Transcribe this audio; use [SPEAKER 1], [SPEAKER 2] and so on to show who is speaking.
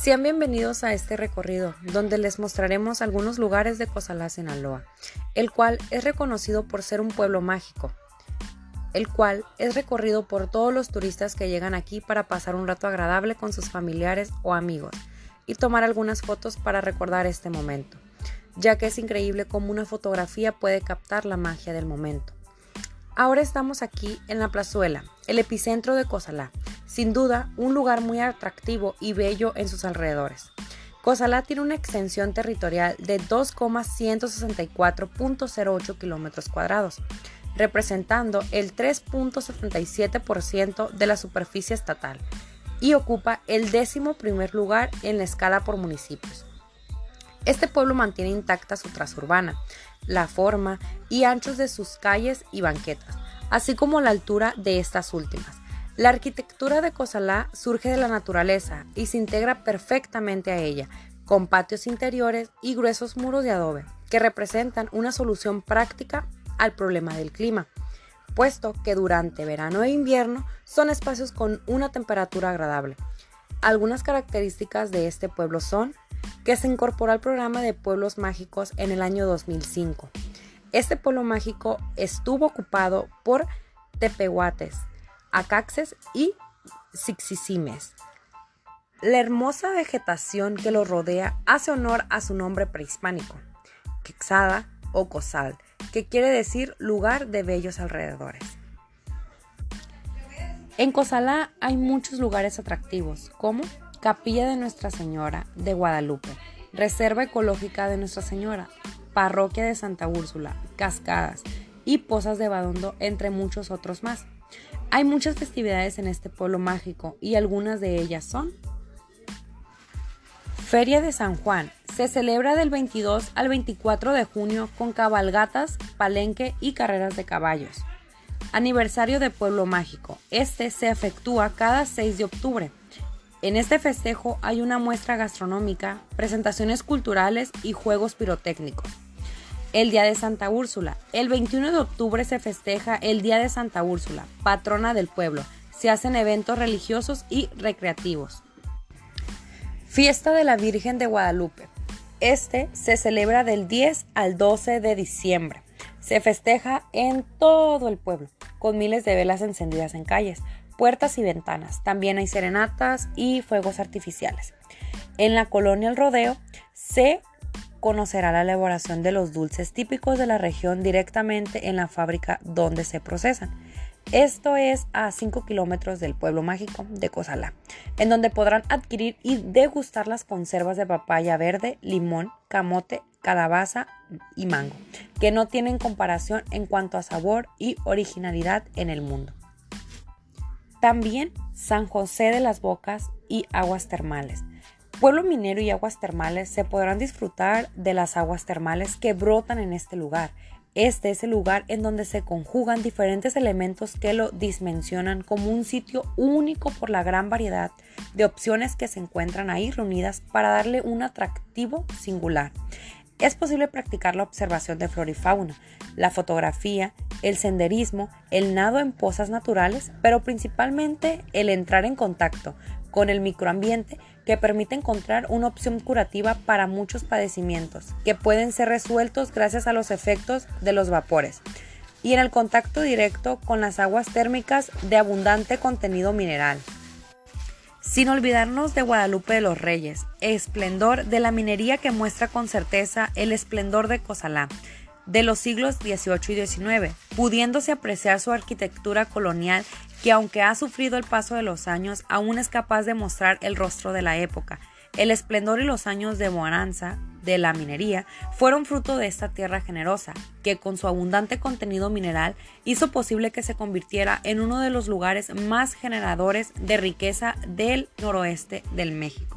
[SPEAKER 1] Sean bienvenidos a este recorrido, donde les mostraremos algunos lugares de Cozalá, Sinaloa, el cual es reconocido por ser un pueblo mágico, el cual es recorrido por todos los turistas que llegan aquí para pasar un rato agradable con sus familiares o amigos y tomar algunas fotos para recordar este momento, ya que es increíble cómo una fotografía puede captar la magia del momento. Ahora estamos aquí en la plazuela, el epicentro de Cozalá, sin duda un lugar muy atractivo y bello en sus alrededores. Cozalá tiene una extensión territorial de 2,164.08 kilómetros cuadrados, representando el 3.77% de la superficie estatal y ocupa el décimo primer lugar en la escala por municipios. Este pueblo mantiene intacta su trasurbana, la forma y anchos de sus calles y banquetas, así como la altura de estas últimas. La arquitectura de Cozalá surge de la naturaleza y se integra perfectamente a ella, con patios interiores y gruesos muros de adobe, que representan una solución práctica al problema del clima, puesto que durante verano e invierno son espacios con una temperatura agradable. Algunas características de este pueblo son que se incorporó al programa de pueblos mágicos en el año 2005. Este pueblo mágico estuvo ocupado por tepehuates, acaxes y xixisimes. La hermosa vegetación que lo rodea hace honor a su nombre prehispánico, Quexada o Cosal, que quiere decir lugar de bellos alrededores. En Cosalá hay muchos lugares atractivos, como Capilla de Nuestra Señora de Guadalupe, Reserva Ecológica de Nuestra Señora, Parroquia de Santa Úrsula, Cascadas y Pozas de Badondo, entre muchos otros más. Hay muchas festividades en este pueblo mágico y algunas de ellas son Feria de San Juan. Se celebra del 22 al 24 de junio con cabalgatas, palenque y carreras de caballos. Aniversario de Pueblo Mágico. Este se efectúa cada 6 de octubre. En este festejo hay una muestra gastronómica, presentaciones culturales y juegos pirotécnicos. El Día de Santa Úrsula. El 21 de octubre se festeja el Día de Santa Úrsula, patrona del pueblo. Se hacen eventos religiosos y recreativos. Fiesta de la Virgen de Guadalupe. Este se celebra del 10 al 12 de diciembre. Se festeja en todo el pueblo, con miles de velas encendidas en calles puertas y ventanas. También hay serenatas y fuegos artificiales. En la colonia El Rodeo se conocerá la elaboración de los dulces típicos de la región directamente en la fábrica donde se procesan. Esto es a 5 kilómetros del pueblo mágico de Cozalá, en donde podrán adquirir y degustar las conservas de papaya verde, limón, camote, calabaza y mango, que no tienen comparación en cuanto a sabor y originalidad en el mundo. También San José de las Bocas y aguas termales. Pueblo minero y aguas termales se podrán disfrutar de las aguas termales que brotan en este lugar. Este es el lugar en donde se conjugan diferentes elementos que lo dimensionan como un sitio único por la gran variedad de opciones que se encuentran ahí reunidas para darle un atractivo singular. Es posible practicar la observación de flora y fauna, la fotografía, el senderismo, el nado en pozas naturales, pero principalmente el entrar en contacto con el microambiente que permite encontrar una opción curativa para muchos padecimientos que pueden ser resueltos gracias a los efectos de los vapores y en el contacto directo con las aguas térmicas de abundante contenido mineral. Sin olvidarnos de Guadalupe de los Reyes, esplendor de la minería que muestra con certeza el esplendor de Cozalá de los siglos XVIII y XIX, pudiéndose apreciar su arquitectura colonial que aunque ha sufrido el paso de los años, aún es capaz de mostrar el rostro de la época. El esplendor y los años de bonanza de la minería fueron fruto de esta tierra generosa, que con su abundante contenido mineral hizo posible que se convirtiera en uno de los lugares más generadores de riqueza del noroeste del México.